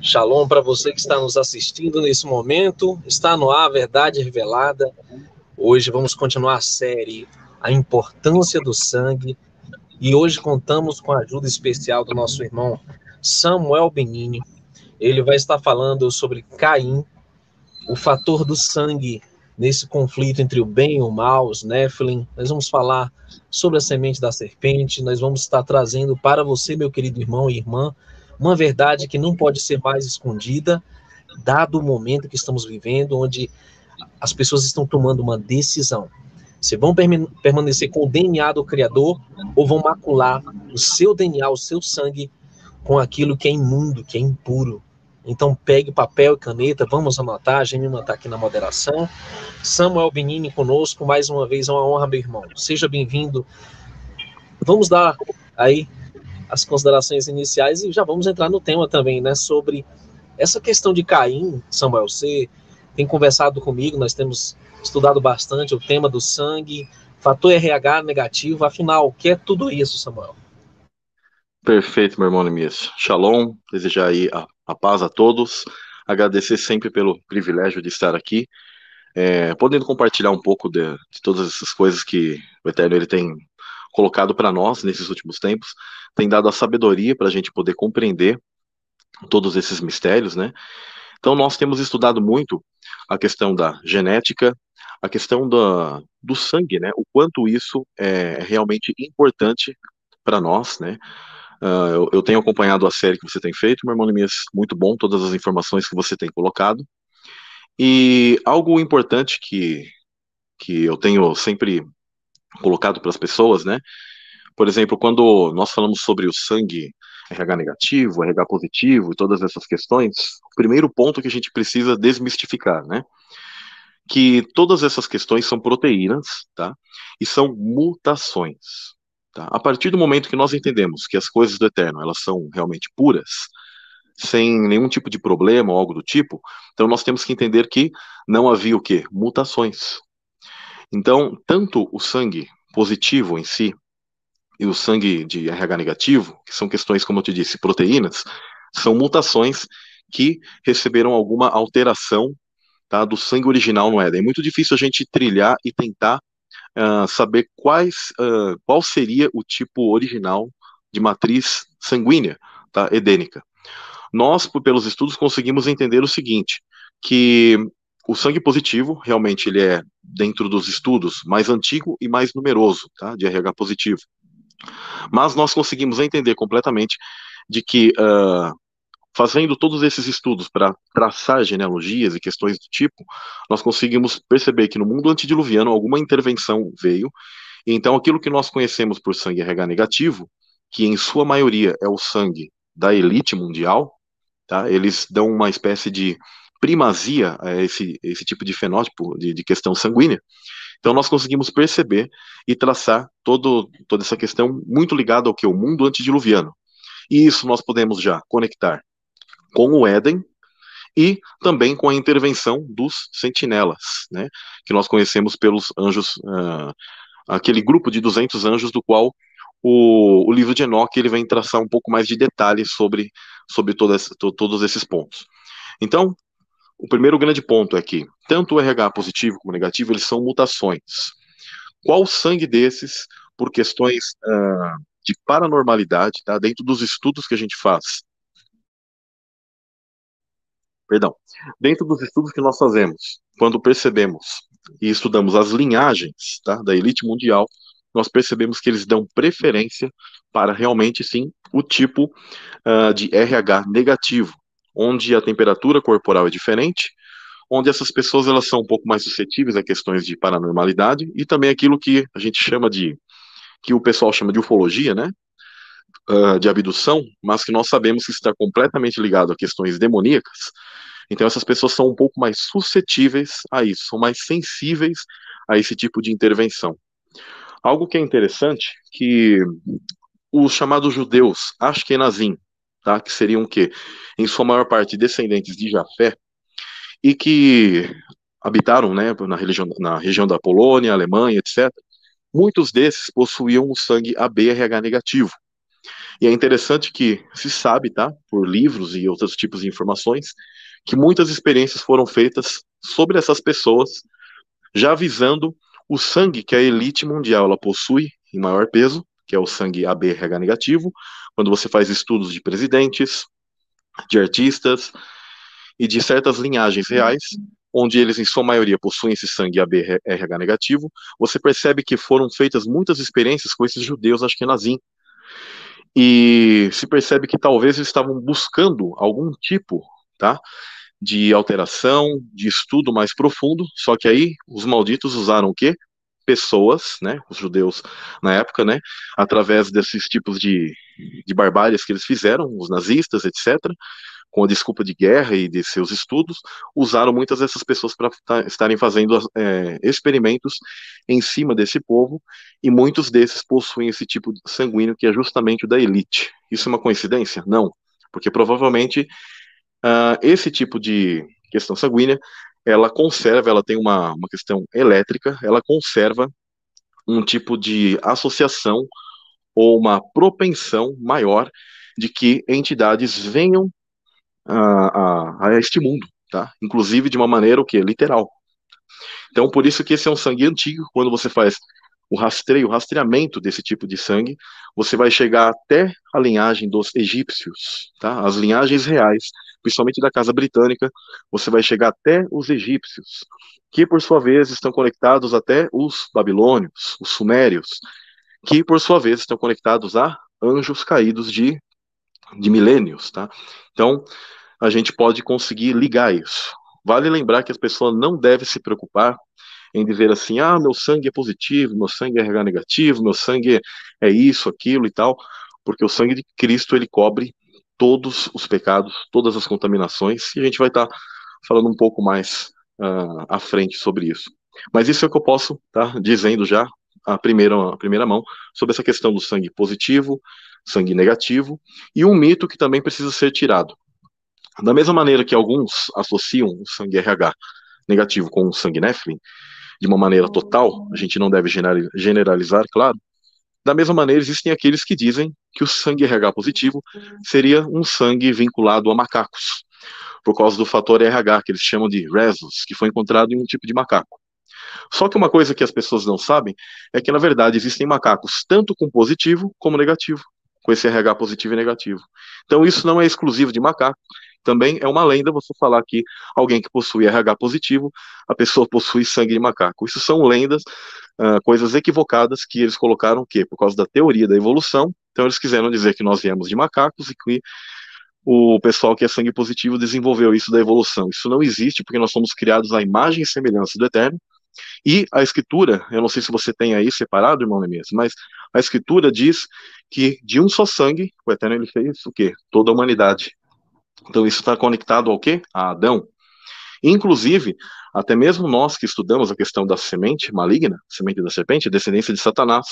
Shalom para você que está nos assistindo nesse momento. Está no ar a Verdade Revelada. Hoje vamos continuar a série A Importância do Sangue. E hoje contamos com a ajuda especial do nosso irmão Samuel Benini. Ele vai estar falando sobre Caim, o fator do sangue nesse conflito entre o bem e o mal, os Nephilim. Nós vamos falar sobre a semente da serpente. Nós vamos estar trazendo para você, meu querido irmão e irmã, uma verdade que não pode ser mais escondida, dado o momento que estamos vivendo, onde as pessoas estão tomando uma decisão. Se vão permanecer com o DNA do Criador ou vão macular o seu DNA, o seu sangue, com aquilo que é imundo, que é impuro. Então pegue papel e caneta, vamos anotar, a gente está aqui na moderação. Samuel Benini conosco, mais uma vez, é uma honra, meu irmão. Seja bem-vindo. Vamos dar aí as considerações iniciais e já vamos entrar no tema também, né? Sobre essa questão de Caim, Samuel, você tem conversado comigo, nós temos estudado bastante o tema do sangue, fator RH negativo, afinal, o que é tudo isso, Samuel? Perfeito, meu irmão Nemias. Shalom, desejar aí a, a, paz a todos, agradecer sempre pelo privilégio de estar aqui, é, podendo compartilhar um pouco de, de, todas essas coisas que o Eterno ele tem colocado para nós nesses últimos tempos, tem dado a sabedoria para a gente poder compreender todos esses mistérios, né? Então, nós temos estudado muito a questão da genética, a questão da, do sangue, né? O quanto isso é realmente importante para nós, né? Uh, eu, eu, tenho acompanhado a série que você tem feito, meu irmão Nemias, muito bom, todas as informações que você tem colocado. E algo importante que, que eu tenho sempre colocado para as pessoas, né? Por exemplo, quando nós falamos sobre o sangue RH negativo, RH positivo e todas essas questões, o primeiro ponto que a gente precisa desmistificar, né? Que todas essas questões são proteínas, tá? E são mutações. Tá? A partir do momento que nós entendemos que as coisas do eterno elas são realmente puras, sem nenhum tipo de problema ou algo do tipo, então nós temos que entender que não havia o que? Mutações. Então, tanto o sangue positivo em si e o sangue de RH negativo, que são questões, como eu te disse, proteínas, são mutações que receberam alguma alteração tá, do sangue original no Éden. É muito difícil a gente trilhar e tentar uh, saber quais, uh, qual seria o tipo original de matriz sanguínea tá, edênica. Nós, pelos estudos, conseguimos entender o seguinte, que o sangue positivo, realmente, ele é, dentro dos estudos, mais antigo e mais numeroso, tá, de RH positivo. Mas nós conseguimos entender completamente de que, uh, fazendo todos esses estudos para traçar genealogias e questões do tipo, nós conseguimos perceber que no mundo antediluviano alguma intervenção veio, então aquilo que nós conhecemos por sangue RH negativo, que em sua maioria é o sangue da elite mundial, tá? eles dão uma espécie de primazia a esse, esse tipo de fenótipo de, de questão sanguínea, então nós conseguimos perceber e traçar todo, toda essa questão muito ligada ao que o mundo antediluviano. E isso nós podemos já conectar com o Éden e também com a intervenção dos sentinelas, né, que nós conhecemos pelos anjos, uh, aquele grupo de 200 anjos do qual o, o, livro de Enoque ele vem traçar um pouco mais de detalhes sobre, sobre todas, to, todos esses pontos. Então, o primeiro grande ponto é que tanto o RH positivo como negativo, eles são mutações. Qual sangue desses, por questões uh, de paranormalidade, tá? dentro dos estudos que a gente faz, perdão, dentro dos estudos que nós fazemos, quando percebemos e estudamos as linhagens tá, da elite mundial, nós percebemos que eles dão preferência para realmente sim o tipo uh, de RH negativo, onde a temperatura corporal é diferente, onde essas pessoas elas são um pouco mais suscetíveis a questões de paranormalidade e também aquilo que a gente chama de que o pessoal chama de ufologia, né? Uh, de abdução, mas que nós sabemos que está completamente ligado a questões demoníacas. Então essas pessoas são um pouco mais suscetíveis a isso, são mais sensíveis a esse tipo de intervenção. Algo que é interessante que os chamados judeus Ashkenazim, tá? que seriam o quê? Em sua maior parte descendentes de Jafé, e que habitaram né, na, região, na região da Polônia, Alemanha, etc., muitos desses possuíam o sangue ABRH negativo. E é interessante que se sabe, tá, por livros e outros tipos de informações, que muitas experiências foram feitas sobre essas pessoas, já visando o sangue que a elite mundial ela possui em maior peso, que é o sangue ABRH negativo, quando você faz estudos de presidentes, de artistas e de certas linhagens reais, onde eles em sua maioria possuem esse sangue ABRH negativo, você percebe que foram feitas muitas experiências com esses judeus ashkenazim. E se percebe que talvez eles estavam buscando algum tipo, tá, de alteração, de estudo mais profundo, só que aí os malditos usaram o quê? Pessoas, né, os judeus na época, né, através desses tipos de, de barbáries que eles fizeram, os nazistas, etc., com a desculpa de guerra e de seus estudos, usaram muitas dessas pessoas para estarem fazendo é, experimentos em cima desse povo, e muitos desses possuem esse tipo sanguíneo que é justamente o da elite. Isso é uma coincidência? Não, porque provavelmente uh, esse tipo de questão sanguínea, ela conserva, ela tem uma, uma questão elétrica, ela conserva um tipo de associação ou uma propensão maior de que entidades venham a, a, a este mundo, tá? Inclusive de uma maneira o que literal. Então por isso que esse é um sangue antigo. Quando você faz o rastreio, o rastreamento desse tipo de sangue, você vai chegar até a linhagem dos egípcios, tá? As linhagens reais, principalmente da casa britânica, você vai chegar até os egípcios, que por sua vez estão conectados até os babilônios, os sumérios, que por sua vez estão conectados a anjos caídos de de milênios, tá? Então, a gente pode conseguir ligar isso. Vale lembrar que as pessoas não devem se preocupar em dizer assim, ah, meu sangue é positivo, meu sangue é negativo, meu sangue é isso, aquilo e tal, porque o sangue de Cristo ele cobre todos os pecados, todas as contaminações, e a gente vai estar tá falando um pouco mais uh, à frente sobre isso. Mas isso é o que eu posso estar tá dizendo já a primeira, a primeira mão sobre essa questão do sangue positivo, sangue negativo, e um mito que também precisa ser tirado. Da mesma maneira que alguns associam o sangue RH negativo com o sangue Nephilim, de uma maneira total, a gente não deve generalizar, claro. Da mesma maneira, existem aqueles que dizem que o sangue RH positivo seria um sangue vinculado a macacos, por causa do fator RH, que eles chamam de rhesus, que foi encontrado em um tipo de macaco. Só que uma coisa que as pessoas não sabem é que, na verdade, existem macacos tanto com positivo como negativo, com esse RH positivo e negativo. Então, isso não é exclusivo de macaco, também é uma lenda você falar que alguém que possui RH positivo, a pessoa possui sangue de macaco. Isso são lendas, uh, coisas equivocadas que eles colocaram que por causa da teoria da evolução. Então eles quiseram dizer que nós viemos de macacos e que o pessoal que é sangue positivo desenvolveu isso da evolução. Isso não existe porque nós somos criados à imagem e semelhança do Eterno. E a escritura, eu não sei se você tem aí separado, irmão Neemias, mas a escritura diz que de um só sangue, o Eterno ele fez o quê? Toda a humanidade. Então isso está conectado ao quê? A Adão. Inclusive, até mesmo nós que estudamos a questão da semente maligna, semente da serpente, descendência de Satanás,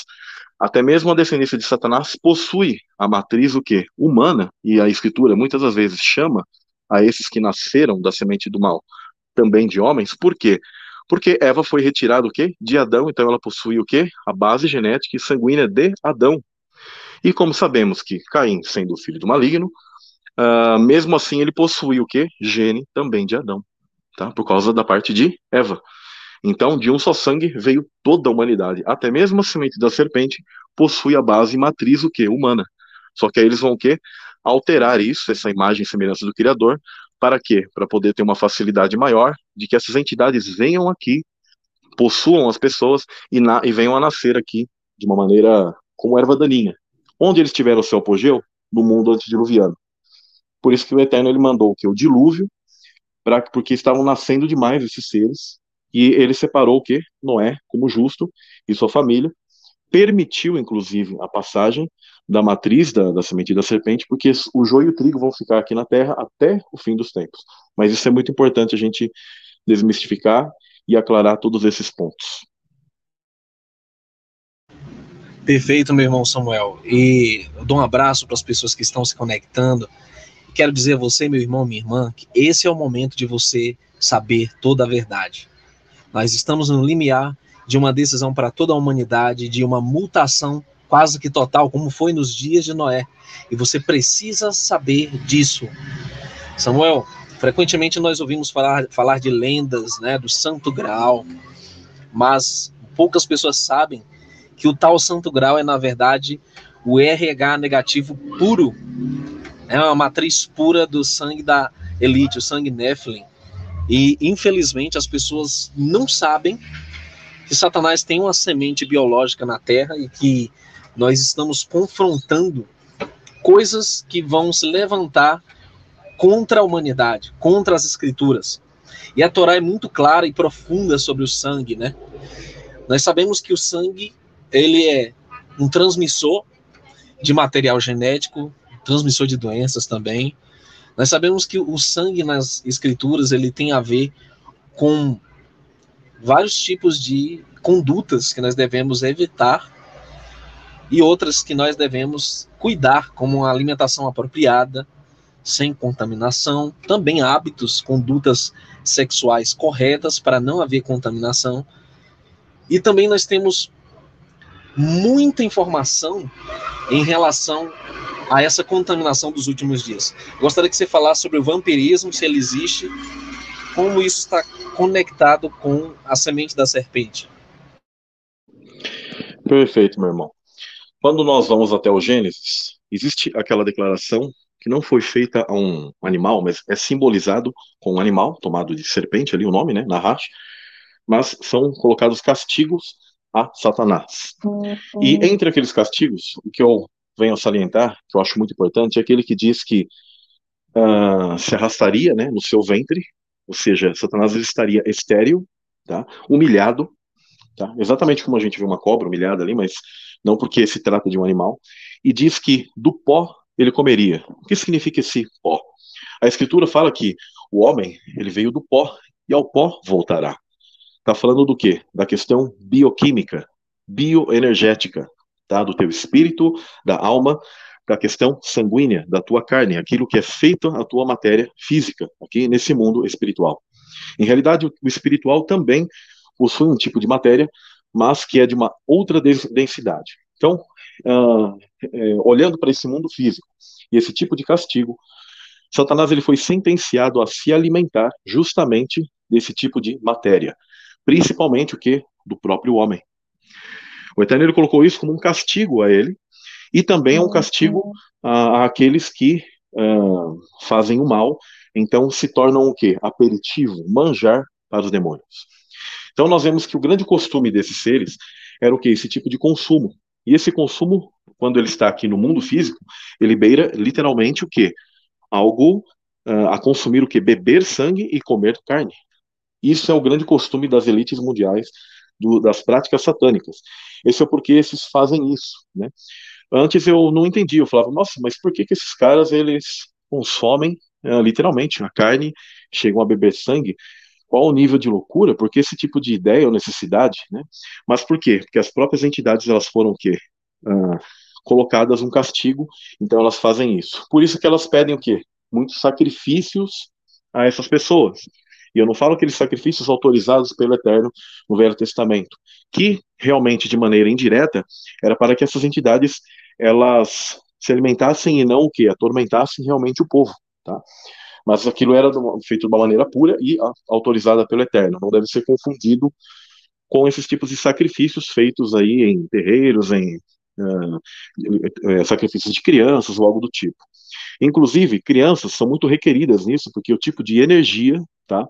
até mesmo a descendência de Satanás possui a matriz o quê? Humana, e a escritura muitas das vezes chama a esses que nasceram da semente do mal também de homens, por quê? Porque Eva foi retirada o quê? De Adão, então ela possui o quê? A base genética e sanguínea de Adão. E como sabemos que Caim, sendo filho do maligno, Uh, mesmo assim, ele possui o que? Gene também de Adão, tá? Por causa da parte de Eva. Então, de um só sangue veio toda a humanidade. Até mesmo a semente da serpente possui a base matriz o que? Humana. Só que aí eles vão o quê? Alterar isso, essa imagem e semelhança do Criador, para quê? Para poder ter uma facilidade maior de que essas entidades venham aqui, possuam as pessoas e, na, e venham a nascer aqui de uma maneira como erva daninha. Onde eles tiveram o seu apogeu? No mundo antediluviano. Por isso que o Eterno ele mandou que o dilúvio, porque estavam nascendo demais esses seres, e ele separou o que? Noé como justo e sua família, permitiu inclusive a passagem da matriz da, da semente da serpente, porque o joio e o trigo vão ficar aqui na terra até o fim dos tempos. Mas isso é muito importante a gente desmistificar e aclarar todos esses pontos. Perfeito, meu irmão Samuel. E eu dou um abraço para as pessoas que estão se conectando quero dizer a você, meu irmão, minha irmã, que esse é o momento de você saber toda a verdade. Nós estamos no limiar de uma decisão para toda a humanidade, de uma mutação quase que total, como foi nos dias de Noé. E você precisa saber disso. Samuel, frequentemente nós ouvimos falar, falar de lendas, né, do Santo Graal, mas poucas pessoas sabem que o tal Santo Graal é, na verdade, o RH negativo puro, é uma matriz pura do sangue da elite, o sangue Nephilim. E, infelizmente, as pessoas não sabem que Satanás tem uma semente biológica na Terra e que nós estamos confrontando coisas que vão se levantar contra a humanidade, contra as escrituras. E a Torá é muito clara e profunda sobre o sangue, né? Nós sabemos que o sangue, ele é um transmissor de material genético, transmissor de doenças também. Nós sabemos que o sangue nas escrituras, ele tem a ver com vários tipos de condutas que nós devemos evitar e outras que nós devemos cuidar, como a alimentação apropriada, sem contaminação, também hábitos, condutas sexuais corretas para não haver contaminação. E também nós temos muita informação em relação a essa contaminação dos últimos dias. Gostaria que você falasse sobre o vampirismo, se ele existe, como isso está conectado com a semente da serpente. Perfeito, meu irmão. Quando nós vamos até o Gênesis, existe aquela declaração que não foi feita a um animal, mas é simbolizado com um animal, tomado de serpente ali, o nome, né, Nahash, mas são colocados castigos a Satanás. Uhum. E entre aqueles castigos, o que eu venho a salientar, que eu acho muito importante, é aquele que diz que uh, se arrastaria né, no seu ventre, ou seja, Satanás estaria estéril, tá, humilhado, tá, exatamente como a gente vê uma cobra humilhada ali, mas não porque se trata de um animal, e diz que do pó ele comeria. O que significa esse pó? A escritura fala que o homem, ele veio do pó e ao pó voltará. Está falando do quê? Da questão bioquímica, bioenergética, tá? Do teu espírito, da alma, da questão sanguínea, da tua carne, aquilo que é feito a tua matéria física, aqui nesse mundo espiritual. Em realidade, o espiritual também possui um tipo de matéria, mas que é de uma outra densidade. Então, uh, é, olhando para esse mundo físico e esse tipo de castigo, Satanás ele foi sentenciado a se alimentar justamente desse tipo de matéria, principalmente o que do próprio homem. O Eterno colocou isso como um castigo a ele e também é um castigo a, a aqueles que uh, fazem o mal, então se tornam o que? Aperitivo, manjar para os demônios. Então nós vemos que o grande costume desses seres era o que? Esse tipo de consumo. E esse consumo, quando ele está aqui no mundo físico, ele beira literalmente o que? Algo uh, a consumir o que? Beber sangue e comer carne. Isso é o grande costume das elites mundiais do, das práticas satânicas. Esse é porque esses fazem isso, né? Antes eu não entendia, eu falava, nossa, mas por que, que esses caras eles consomem uh, literalmente a carne, chegam a beber sangue? qual o nível de loucura, porque esse tipo de ideia ou necessidade, né? Mas por quê? Porque as próprias entidades elas foram o quê? Ah, colocadas um castigo, então elas fazem isso. Por isso que elas pedem o quê? Muitos sacrifícios a essas pessoas. E eu não falo aqueles sacrifícios autorizados pelo Eterno no Velho Testamento, que realmente de maneira indireta era para que essas entidades elas se alimentassem e não o que atormentassem realmente o povo, tá? mas aquilo era feito de uma maneira pura e autorizada pelo Eterno, não deve ser confundido com esses tipos de sacrifícios feitos aí em terreiros, em uh, sacrifícios de crianças ou algo do tipo. Inclusive, crianças são muito requeridas nisso, porque o tipo de energia tá,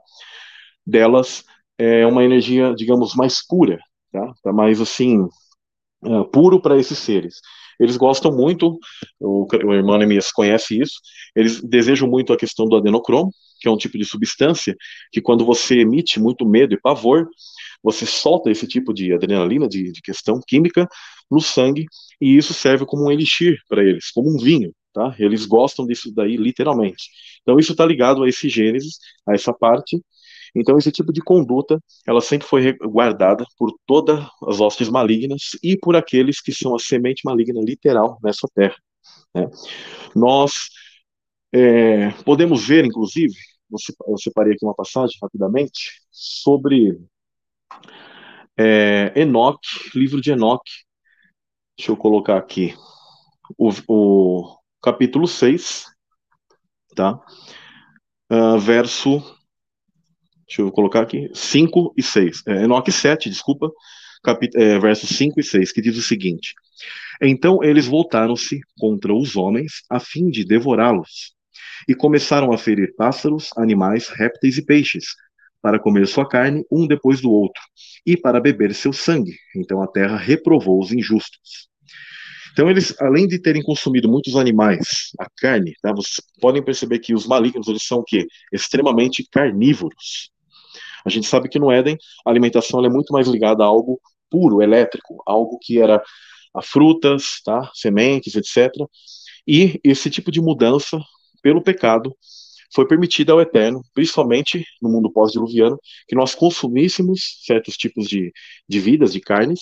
delas é uma energia, digamos, mais pura, tá, tá mais assim, uh, puro para esses seres. Eles gostam muito, o, o irmão Nemias conhece isso, eles desejam muito a questão do adenocromo, que é um tipo de substância que quando você emite muito medo e pavor, você solta esse tipo de adrenalina, de, de questão química, no sangue, e isso serve como um elixir para eles, como um vinho, tá? Eles gostam disso daí, literalmente. Então isso está ligado a esse Gênesis, a essa parte, então, esse tipo de conduta, ela sempre foi guardada por todas as hostes malignas e por aqueles que são a semente maligna literal nessa terra. Né? Nós é, podemos ver, inclusive, eu separei aqui uma passagem rapidamente, sobre é, Enoque, livro de Enoque, Deixa eu colocar aqui o, o capítulo 6, tá? Uh, verso. Deixa eu colocar aqui. 5 e 6. É, Enoque 7, desculpa. É, versos 5 e 6, que diz o seguinte: Então eles voltaram-se contra os homens a fim de devorá-los, e começaram a ferir pássaros, animais, répteis e peixes, para comer sua carne um depois do outro, e para beber seu sangue. Então a terra reprovou os injustos. Então eles, além de terem consumido muitos animais, a carne, tá, vocês podem perceber que os malignos eles são o quê? Extremamente carnívoros. A gente sabe que no Éden a alimentação é muito mais ligada a algo puro, elétrico, algo que era a frutas, tá, sementes, etc. E esse tipo de mudança pelo pecado foi permitida ao Eterno, principalmente no mundo pós-diluviano, que nós consumíssemos certos tipos de, de vidas, de carnes,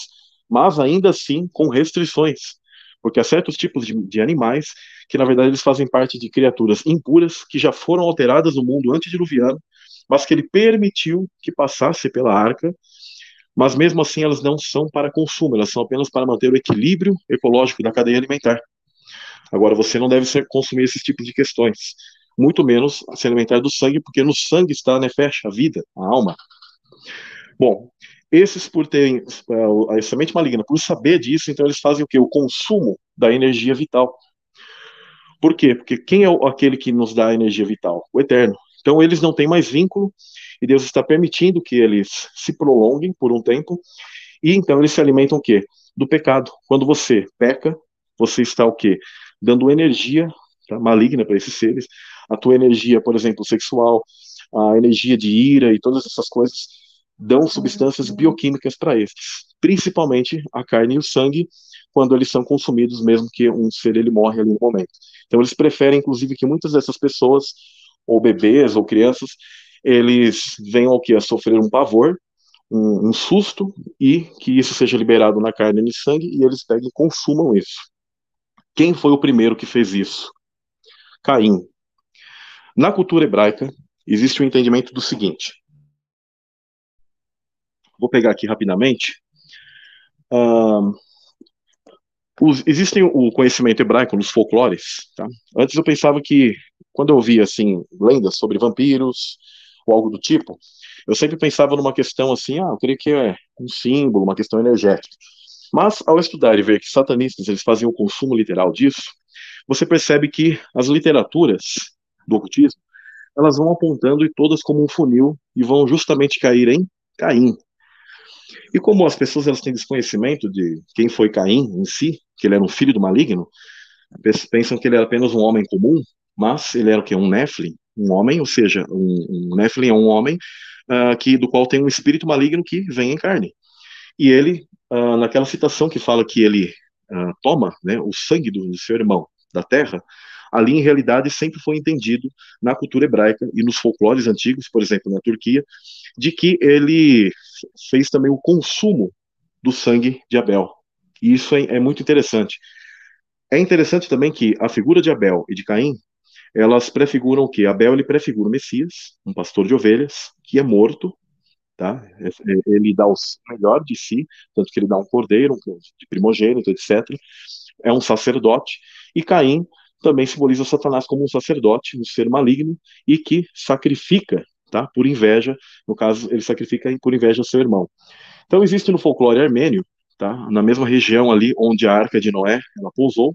mas ainda assim com restrições, porque há certos tipos de, de, animais que, na verdade, eles fazem parte de criaturas impuras que já foram alteradas no mundo antediluviano, mas que ele permitiu que passasse pela arca, mas mesmo assim elas não são para consumo, elas são apenas para manter o equilíbrio ecológico da cadeia alimentar. Agora, você não deve ser, consumir esses tipos de questões muito menos se alimentar do sangue, porque no sangue está a nefesh, a vida, a alma. Bom, esses por terem uh, a semente maligna, por saber disso, então eles fazem o que? O consumo da energia vital. Por quê? Porque quem é aquele que nos dá a energia vital? O Eterno. Então eles não têm mais vínculo e Deus está permitindo que eles se prolonguem por um tempo e então eles se alimentam o quê? Do pecado. Quando você peca, você está o quê? Dando energia tá, maligna para esses seres a tua energia, por exemplo, sexual, a energia de ira e todas essas coisas dão substâncias bioquímicas para estes, principalmente a carne e o sangue, quando eles são consumidos, mesmo que um ser ele morre ali no momento. Então eles preferem, inclusive, que muitas dessas pessoas, ou bebês ou crianças, eles venham ao que a sofrer um pavor, um, um, susto e que isso seja liberado na carne e no sangue e eles peguem e consumam isso. Quem foi o primeiro que fez isso? Caim. Na cultura hebraica, existe o um entendimento do seguinte. Vou pegar aqui rapidamente. Uh, os, existem o conhecimento hebraico nos folclores. Tá? Antes eu pensava que, quando eu ouvia assim, lendas sobre vampiros ou algo do tipo, eu sempre pensava numa questão assim, ah, eu creio que é um símbolo, uma questão energética. Mas, ao estudar e ver que satanistas eles faziam o consumo literal disso, você percebe que as literaturas do ocultismo, elas vão apontando e todas como um funil e vão justamente cair em Caim. E como as pessoas elas têm desconhecimento de quem foi Caim em si, que ele era um filho do maligno, pensam que ele era apenas um homem comum, mas ele era o que um Nephilim, um homem, ou seja, um, um Nephilim é um homem uh, que do qual tem um espírito maligno que vem em carne. E ele, uh, naquela citação que fala que ele uh, toma né, o sangue do, do seu irmão da terra, ali em realidade sempre foi entendido na cultura hebraica e nos folclores antigos, por exemplo, na Turquia, de que ele fez também o consumo do sangue de Abel. E isso é, é muito interessante. É interessante também que a figura de Abel e de Caim, elas prefiguram o que? Abel ele prefigura o Messias, um pastor de ovelhas, que é morto, tá? É, é, ele dá o melhor de si, tanto que ele dá um cordeiro, um de primogênito, etc. É um sacerdote. E Caim também simboliza Satanás como um sacerdote, um ser maligno e que sacrifica, tá? Por inveja, no caso, ele sacrifica por inveja seu irmão. Então existe no folclore armênio, tá? Na mesma região ali onde a arca de Noé ela pousou,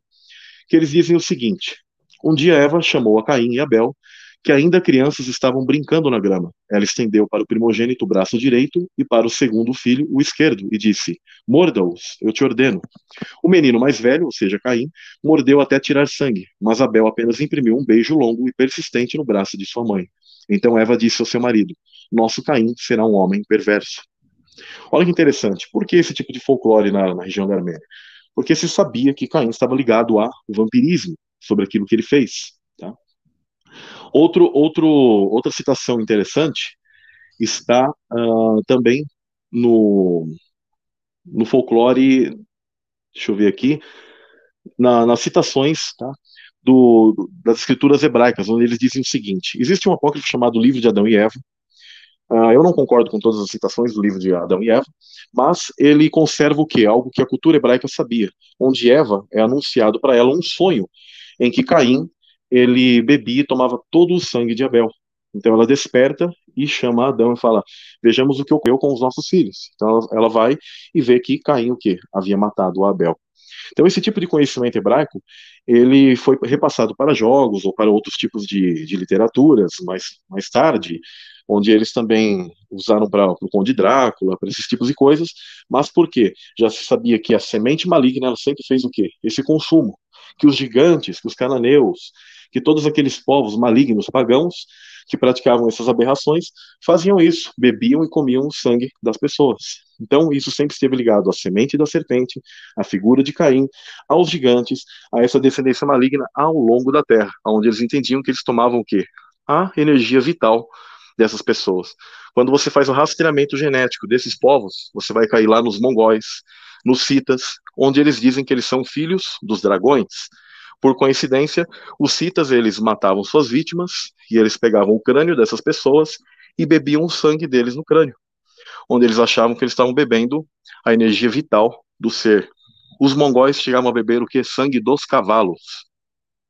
que eles dizem o seguinte: um dia Eva chamou a Caim e Abel que ainda crianças estavam brincando na grama. Ela estendeu para o primogênito o braço direito e para o segundo filho o esquerdo, e disse: Morda-os, eu te ordeno. O menino mais velho, ou seja, Caim, mordeu até tirar sangue, mas Abel apenas imprimiu um beijo longo e persistente no braço de sua mãe. Então Eva disse ao seu marido: Nosso Caim será um homem perverso. Olha que interessante. Por que esse tipo de folclore na, na região da Armênia? Porque se sabia que Caim estava ligado ao vampirismo sobre aquilo que ele fez. Outro, outro, outra citação interessante está uh, também no, no folclore, deixa eu ver aqui, na, nas citações tá, do, das escrituras hebraicas, onde eles dizem o seguinte: existe um apócrifo chamado Livro de Adão e Eva, Uh, eu não concordo com todas as citações do livro de Adão e Eva, mas ele conserva o que? Algo que a cultura hebraica sabia, onde Eva é anunciado para ela um sonho em que Caim ele bebia e tomava todo o sangue de Abel. Então ela desperta e chama Adão e fala: Vejamos o que ocorreu com os nossos filhos. Então ela, ela vai e vê que Caim o que havia matado Abel. Então esse tipo de conhecimento hebraico ele foi repassado para jogos ou para outros tipos de, de literaturas mais mais tarde, onde eles também usaram para o Conde Drácula, para esses tipos de coisas. Mas por quê? Já se sabia que a semente maligna ela sempre fez o quê? Esse consumo, que os gigantes, que os cananeus, que todos aqueles povos malignos pagãos que praticavam essas aberrações faziam isso, bebiam e comiam o sangue das pessoas. Então, isso sempre esteve ligado à semente da serpente, à figura de Caim, aos gigantes, a essa descendência maligna ao longo da terra, onde eles entendiam que eles tomavam o quê? A energia vital dessas pessoas. Quando você faz o rastreamento genético desses povos, você vai cair lá nos mongóis, nos citas, onde eles dizem que eles são filhos dos dragões, por coincidência, os citas eles matavam suas vítimas e eles pegavam o crânio dessas pessoas e bebiam o sangue deles no crânio, onde eles achavam que eles estavam bebendo a energia vital do ser. Os mongóis chegavam a beber o que? Sangue dos cavalos.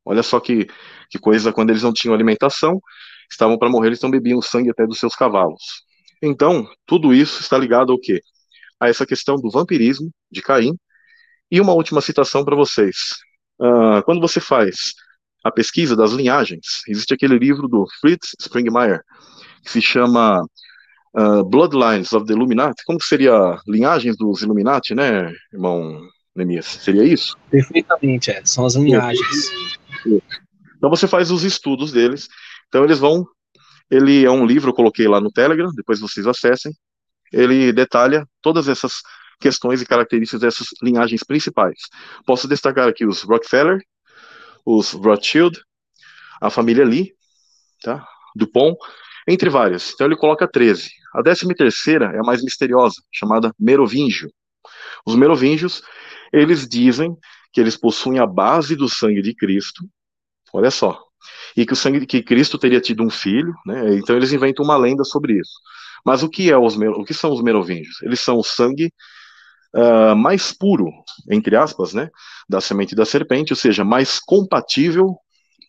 Olha só que, que coisa, quando eles não tinham alimentação, estavam para morrer, eles então bebiam o sangue até dos seus cavalos. Então, tudo isso está ligado ao quê? A essa questão do vampirismo de Caim. E uma última citação para vocês. Uh, quando você faz a pesquisa das linhagens, existe aquele livro do Fritz Springmeier, que se chama uh, Bloodlines of the Illuminati. Como seria linhagens dos Illuminati, né, irmão Nemias? Seria isso? Perfeitamente, é. São as linhagens. Então você faz os estudos deles. Então eles vão. Ele é um livro, eu coloquei lá no Telegram, depois vocês acessem. Ele detalha todas essas questões e características dessas linhagens principais. Posso destacar aqui os Rockefeller, os Rothschild, a família Lee, tá? Dupont, entre várias. Então ele coloca 13. A décima terceira é a mais misteriosa, chamada Merovingio. Os Merovingios, eles dizem que eles possuem a base do sangue de Cristo. Olha só. E que o sangue que Cristo teria tido um filho, né? Então eles inventam uma lenda sobre isso. Mas o que é os o que são os Merovingios? Eles são o sangue uh, mais puro, entre aspas, né, da semente da serpente, ou seja, mais compatível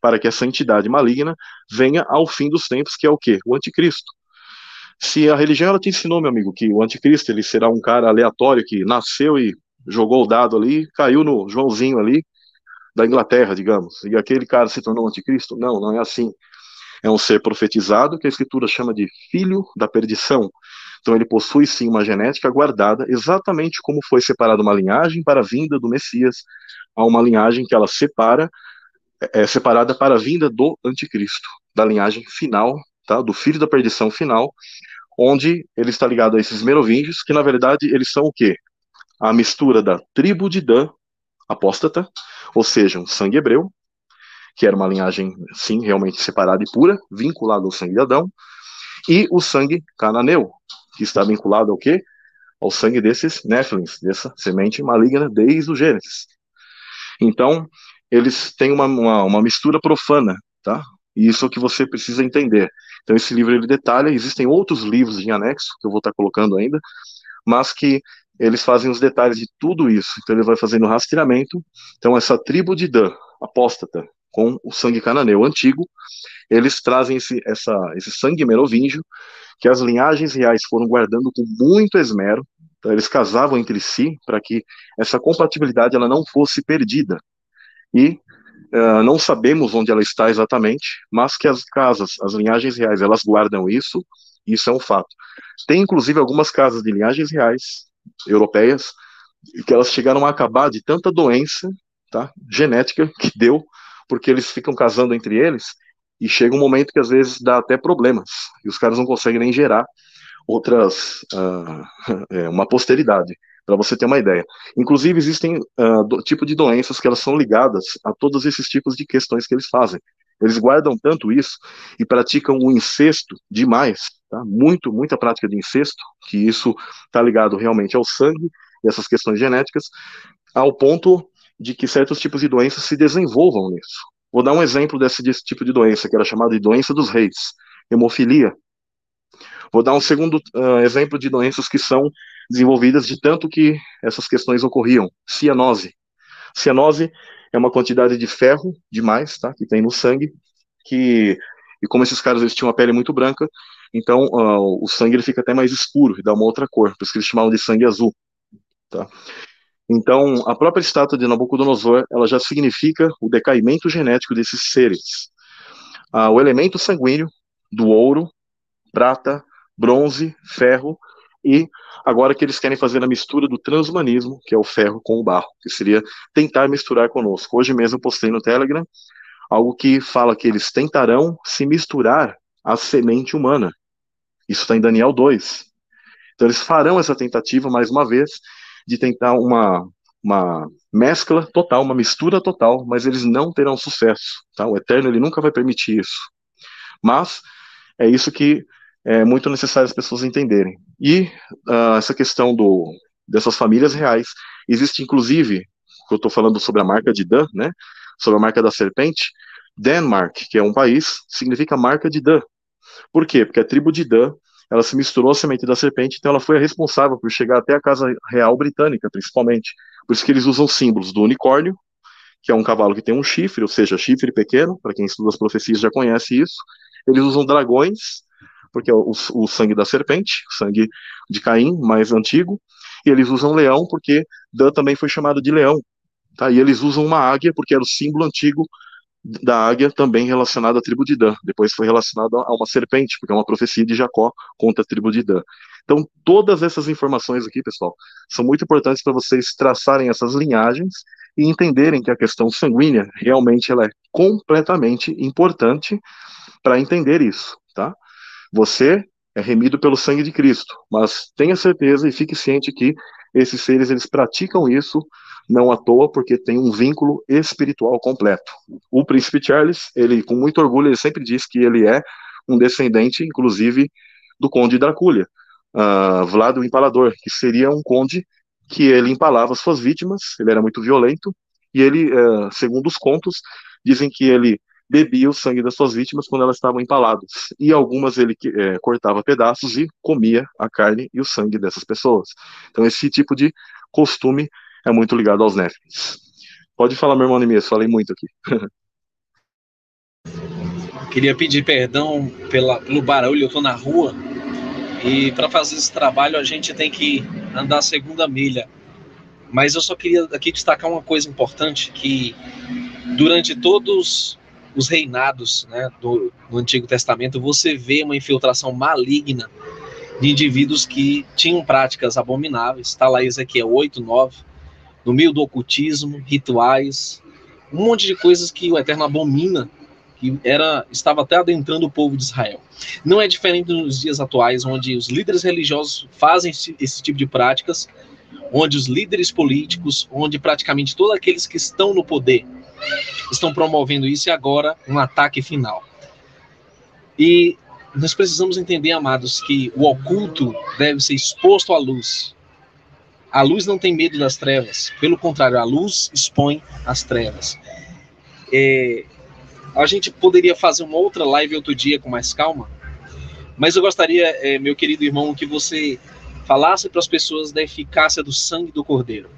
para que essa entidade maligna venha ao fim dos tempos, que é o quê? O anticristo. Se a religião ela te ensinou, meu amigo, que o anticristo ele será um cara aleatório que nasceu e jogou o dado ali, caiu no Joãozinho ali da Inglaterra, digamos, e aquele cara se tornou anticristo? Não, não é assim. É um ser profetizado que a escritura chama de filho da perdição, então ele possui sim uma genética guardada, exatamente como foi separada uma linhagem para a vinda do Messias, a uma linhagem que ela separa, é, é separada para a vinda do anticristo, da linhagem final, tá, do filho da perdição final, onde ele está ligado a esses merovingios, que na verdade eles são o quê? A mistura da tribo de Dan, apóstata, ou seja, um sangue hebreu, que era uma linhagem, sim, realmente separada e pura, vinculada ao sangue de Adão, e o sangue cananeu, que está vinculado ao quê? Ao sangue desses Néfilins, dessa semente maligna desde o Gênesis. Então, eles têm uma, uma, uma mistura profana, tá? E isso é o que você precisa entender. Então, esse livro ele detalha, existem outros livros em anexo, que eu vou estar colocando ainda, mas que eles fazem os detalhes de tudo isso. Então, ele vai fazendo rastreamento. Então, essa tribo de Dan, apóstata, com o sangue cananeu antigo, eles trazem esse, essa, esse sangue merovingio, que as linhagens reais foram guardando com muito esmero, então eles casavam entre si para que essa compatibilidade ela não fosse perdida. E uh, não sabemos onde ela está exatamente, mas que as casas, as linhagens reais, elas guardam isso, isso é um fato. Tem inclusive algumas casas de linhagens reais europeias que elas chegaram a acabar de tanta doença tá, genética que deu porque eles ficam casando entre eles e chega um momento que às vezes dá até problemas e os caras não conseguem nem gerar outras uh, é, uma posteridade para você ter uma ideia. Inclusive existem uh, do, tipo de doenças que elas são ligadas a todos esses tipos de questões que eles fazem. Eles guardam tanto isso e praticam o incesto demais, tá? muito, muita prática de incesto, que isso está ligado realmente ao sangue e essas questões genéticas, ao ponto de que certos tipos de doenças se desenvolvam nisso. Vou dar um exemplo desse, desse tipo de doença, que era chamada de doença dos reis, hemofilia. Vou dar um segundo uh, exemplo de doenças que são desenvolvidas de tanto que essas questões ocorriam. Cianose. Cianose é uma quantidade de ferro demais, tá, que tem no sangue, que e como esses caras eles tinham a pele muito branca, então uh, o sangue ele fica até mais escuro e dá uma outra cor, por isso que eles chamavam de sangue azul, tá? Então, a própria estátua de Nabucodonosor, ela já significa o decaimento genético desses seres. Ah, o elemento sanguíneo do ouro, prata, bronze, ferro e agora que eles querem fazer a mistura do transhumanismo, que é o ferro com o barro, que seria tentar misturar conosco. Hoje mesmo eu postei no Telegram algo que fala que eles tentarão se misturar à semente humana. Isso está em Daniel 2. Então eles farão essa tentativa mais uma vez de tentar uma, uma mescla total, uma mistura total, mas eles não terão sucesso. Tá? O Eterno ele nunca vai permitir isso. Mas é isso que é muito necessário as pessoas entenderem. E uh, essa questão do, dessas famílias reais, existe inclusive, eu estou falando sobre a marca de Dan, né? Sobre a marca da serpente, Denmark, que é um país, significa marca de Dan. Por quê? Porque a tribo de Dan ela se misturou à semente da serpente, então ela foi a responsável por chegar até a casa real britânica, principalmente. Por isso que eles usam símbolos do unicórnio, que é um cavalo que tem um chifre, ou seja, chifre pequeno, para quem estuda as profecias já conhece isso. Eles usam dragões, porque é o, o sangue da serpente, o sangue de Caim, mais antigo. E eles usam leão, porque Dan também foi chamado de leão. Tá? E eles usam uma águia, porque era o símbolo antigo da águia também relacionada à tribo de Dan. Depois foi relacionado a uma serpente, porque é uma profecia de Jacó contra a tribo de Dan. Então, todas essas informações aqui, pessoal, são muito importantes para vocês traçarem essas linhagens e entenderem que a questão sanguínea realmente ela é completamente importante para entender isso, tá? Você é remido pelo sangue de Cristo, mas tenha certeza e fique ciente que esses seres eles praticam isso não à toa, porque tem um vínculo espiritual completo. O príncipe Charles, ele com muito orgulho, ele sempre diz que ele é um descendente, inclusive, do conde Drácula, uh, Vlad o Empalador, que seria um conde que ele empalava suas vítimas, ele era muito violento, e ele, uh, segundo os contos, dizem que ele bebia o sangue das suas vítimas quando elas estavam empaladas, e algumas ele é, cortava pedaços e comia a carne e o sangue dessas pessoas. Então esse tipo de costume é muito ligado aos Néfilins. Pode falar, meu irmão Nemias, falei muito aqui. Queria pedir perdão pela, pelo barulho, eu estou na rua e para fazer esse trabalho a gente tem que andar a segunda milha. Mas eu só queria aqui destacar uma coisa importante, que durante todos os reinados né, do, do Antigo Testamento, você vê uma infiltração maligna de indivíduos que tinham práticas abomináveis. Está lá Ezequiel 8, 9 no meio do ocultismo, rituais, um monte de coisas que o Eterno abomina, que era estava até adentrando o povo de Israel. Não é diferente nos dias atuais, onde os líderes religiosos fazem esse, tipo de práticas, onde os líderes políticos, onde praticamente todos aqueles que estão no poder estão promovendo isso e agora um ataque final. E nós precisamos entender, amados, que o oculto deve ser exposto à luz, a luz não tem medo das trevas, pelo contrário, a luz expõe as trevas. É, a gente poderia fazer uma outra live outro dia com mais calma, mas eu gostaria, é, meu querido irmão, que você falasse para as pessoas da eficácia do sangue do Cordeiro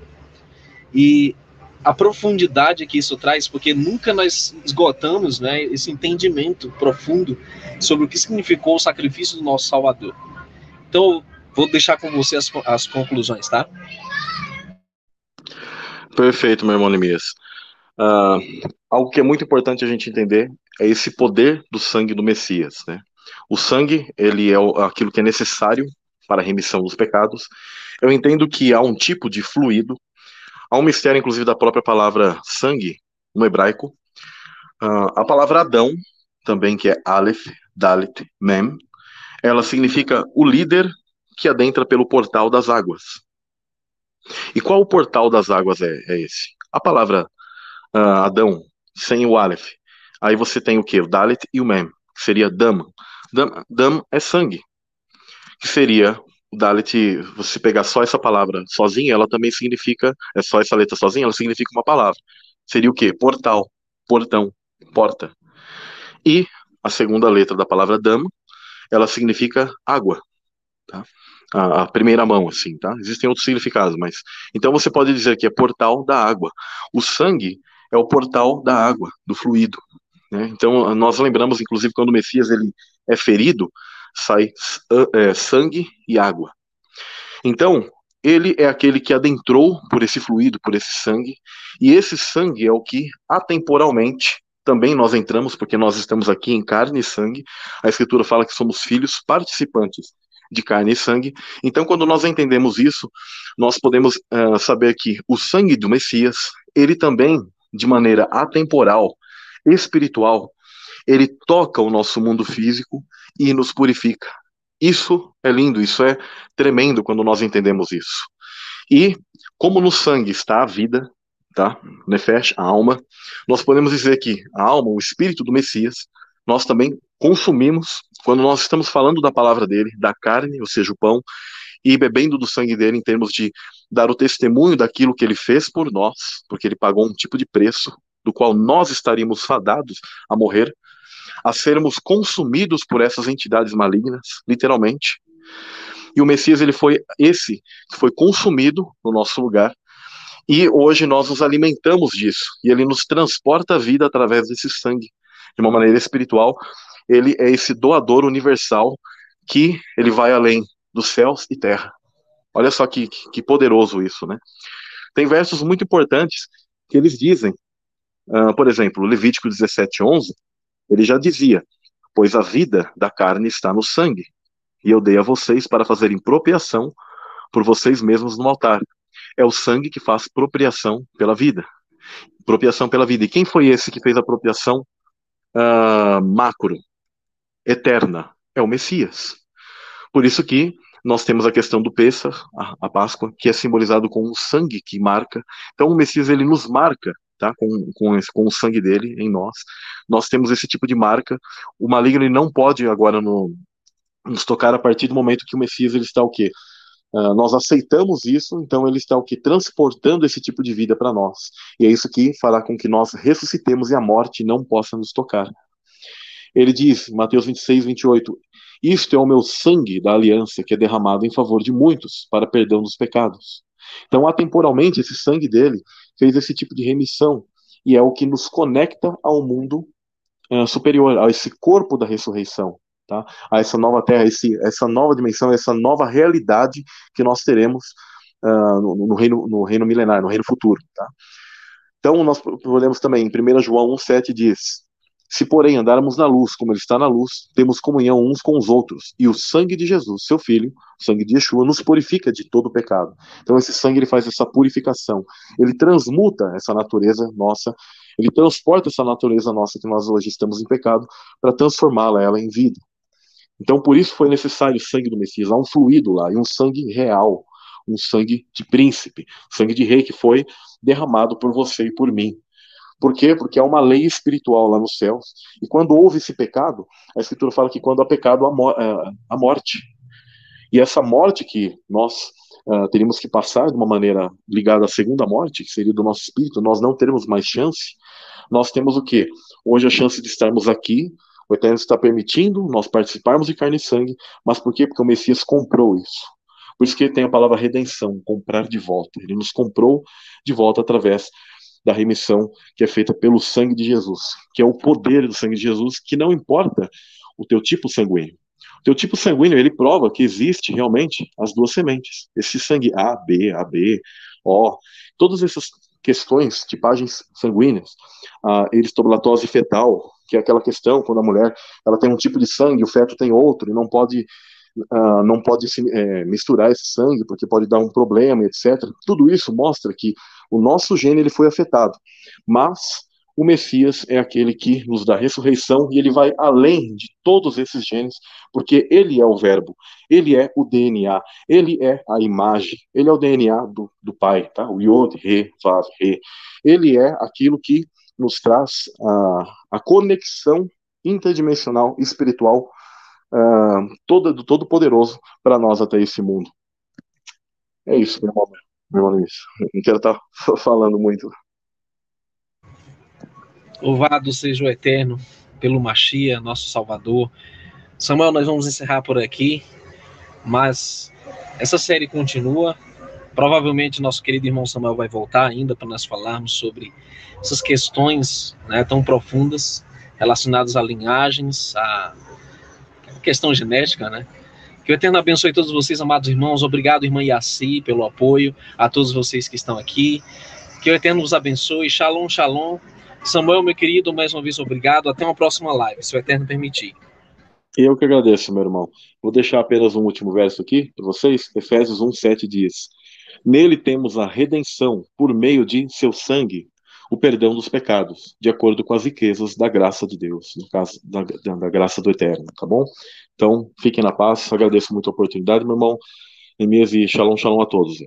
e a profundidade que isso traz, porque nunca nós esgotamos né, esse entendimento profundo sobre o que significou o sacrifício do nosso Salvador. Então, Vou deixar com você as, as conclusões, tá? Perfeito, meu irmão Nemias. Uh, algo que é muito importante a gente entender é esse poder do sangue do Messias, né? O sangue, ele é aquilo que é necessário para a remissão dos pecados. Eu entendo que há um tipo de fluido, há um mistério, inclusive, da própria palavra sangue, no hebraico. Uh, a palavra Adão, também, que é Aleph, Dalit, Mem, ela significa o líder que adentra pelo portal das águas. E qual o portal das águas é, é esse? A palavra uh, Adão, sem o Aleph. Aí você tem o que? O Dalit e o Mem, que seria Dam. Dam, Dam é sangue, que seria o Dalit, você pegar só essa palavra sozinha, ela também significa, é só essa letra sozinha, ela significa uma palavra. Seria o que? Portal, portão, porta. E a segunda letra da palavra Dam ela significa água, tá? A, a, primeira mão, assim, tá? Existem outros significados, mas então você pode dizer que é portal da água. O sangue é o portal da água, do fluido. Né? Então nós lembramos, inclusive, quando o Messias ele é ferido, sai é, sangue e água. Então ele é aquele que adentrou por esse fluido, por esse sangue, e esse sangue é o que atemporalmente também nós entramos, porque nós estamos aqui em carne e sangue. A Escritura fala que somos filhos participantes de carne e sangue. Então, quando nós entendemos isso, nós podemos uh, saber que o sangue do Messias, ele também, de maneira atemporal, espiritual, ele toca o nosso mundo físico e nos purifica. Isso é lindo, isso é tremendo quando nós entendemos isso. E como no sangue está a vida, tá? Nefesh, a alma, nós podemos dizer que a alma, o espírito do Messias, nós também consumimos quando nós estamos falando da palavra dele, da carne, ou seja, o pão, e bebendo do sangue dele em termos de dar o testemunho daquilo que ele fez por nós, porque ele pagou um tipo de preço do qual nós estaríamos fadados a morrer, a sermos consumidos por essas entidades malignas, literalmente. E o Messias ele foi esse que foi consumido no nosso lugar e hoje nós nos alimentamos disso, e ele nos transporta a vida através desse sangue, de uma maneira espiritual. Ele é esse doador universal que ele vai além dos céus e terra. Olha só que, que poderoso isso, né? Tem versos muito importantes que eles dizem, uh, por exemplo, Levítico 17, 11, ele já dizia: Pois a vida da carne está no sangue, e eu dei a vocês para fazerem propiação por vocês mesmos no altar é o sangue que faz propriação pela vida. Propriação pela vida. E quem foi esse que fez a propriação uh, macro, eterna? É o Messias. Por isso que nós temos a questão do Pêssar, a, a, Páscoa, que é simbolizado com o sangue que marca. Então o Messias ele nos marca, tá? Com, com, esse, com o sangue dele em nós. Nós temos esse tipo de marca. O maligno não pode agora no, nos tocar a partir do momento que o Messias ele está o quê? Uh, nós aceitamos isso, então ele está o que transportando esse tipo de vida para nós. E é isso que fará com que nós ressuscitemos e a morte não possa nos tocar. Ele diz, Mateus 26, 28, isto é o meu sangue da aliança que é derramado em favor de muitos para perdão dos pecados. Então, atemporalmente, esse sangue dele fez esse tipo de remissão e é o que nos conecta ao mundo uh, superior, a esse corpo da ressurreição tá? a essa nova terra, esse, essa nova dimensão, essa nova realidade que nós teremos uh, no, no, reino, no reino milenar, no reino futuro. Tá? Então, nós podemos também, em 1 João 1,7 diz: Se, porém, andarmos na luz, como Ele está na luz, temos comunhão uns com os outros, e o sangue de Jesus, seu Filho, o sangue de Yeshua, nos purifica de todo pecado. Então, esse sangue ele faz essa purificação, ele transmuta essa natureza nossa, ele transporta essa natureza nossa que nós hoje estamos em pecado, para transformá-la ela em vida. Então, por isso foi necessário o sangue do Messias. Há um fluido lá, e um sangue real, um sangue de príncipe, sangue de rei que foi derramado por você e por mim. Por quê? Porque há uma lei espiritual lá nos céus. E quando houve esse pecado, a Escritura fala que quando há pecado, há, morte. E essa morte que nós uh, teríamos que passar de uma maneira ligada à segunda morte, que seria do nosso espírito, nós não teremos mais chance. Nós temos o quê? Hoje a chance de estarmos aqui, o Eterno está permitindo nós participarmos de carne e sangue, mas por quê? Porque o Messias comprou isso. Por isso que tem a palavra redenção, comprar de volta. Ele nos comprou de volta através da remissão que é feita pelo sangue de Jesus, que é o poder do sangue de Jesus, que não importa o teu tipo sanguíneo. O teu tipo sanguíneo, ele prova que existe realmente as duas sementes. Esse sangue A, B, AB, O, todas essas questões, tipagens sanguíneas, a eristoblatose fetal, que é aquela questão quando a mulher ela tem um tipo de sangue, o feto tem outro, e não pode uh, não pode se, é, misturar esse sangue porque pode dar um problema, etc. Tudo isso mostra que o nosso gene ele foi afetado, mas o Messias é aquele que nos dá ressurreição e ele vai além de todos esses genes, porque ele é o Verbo, ele é o DNA, ele é a imagem, ele é o DNA do, do Pai, tá? O Yod, Re, Vav, Re. Ele é aquilo que nos traz a, a conexão interdimensional, espiritual, uh, do Todo-Poderoso para nós até esse mundo. É isso, meu irmão. Meu irmão Luiz. Não quero estar falando muito. Louvado seja o Eterno pelo Machia, nosso Salvador. Samuel, nós vamos encerrar por aqui, mas essa série continua. Provavelmente nosso querido irmão Samuel vai voltar ainda para nós falarmos sobre essas questões né, tão profundas relacionadas a linhagens, a questão genética, né? Que o Eterno abençoe todos vocês, amados irmãos. Obrigado, irmã Yaci, pelo apoio, a todos vocês que estão aqui. Que o Eterno vos abençoe. Shalom, shalom. Samuel, meu querido, mais uma vez obrigado. Até uma próxima live, se o Eterno permitir. Eu que agradeço, meu irmão. Vou deixar apenas um último verso aqui para vocês. Efésios 1, 7 diz: Nele temos a redenção por meio de seu sangue, o perdão dos pecados, de acordo com as riquezas da graça de Deus, no caso da, da, graça do Eterno, tá bom? Então, fiquem na paz. Agradeço muito a oportunidade, meu irmão. Emias e shalom, shalom a todos.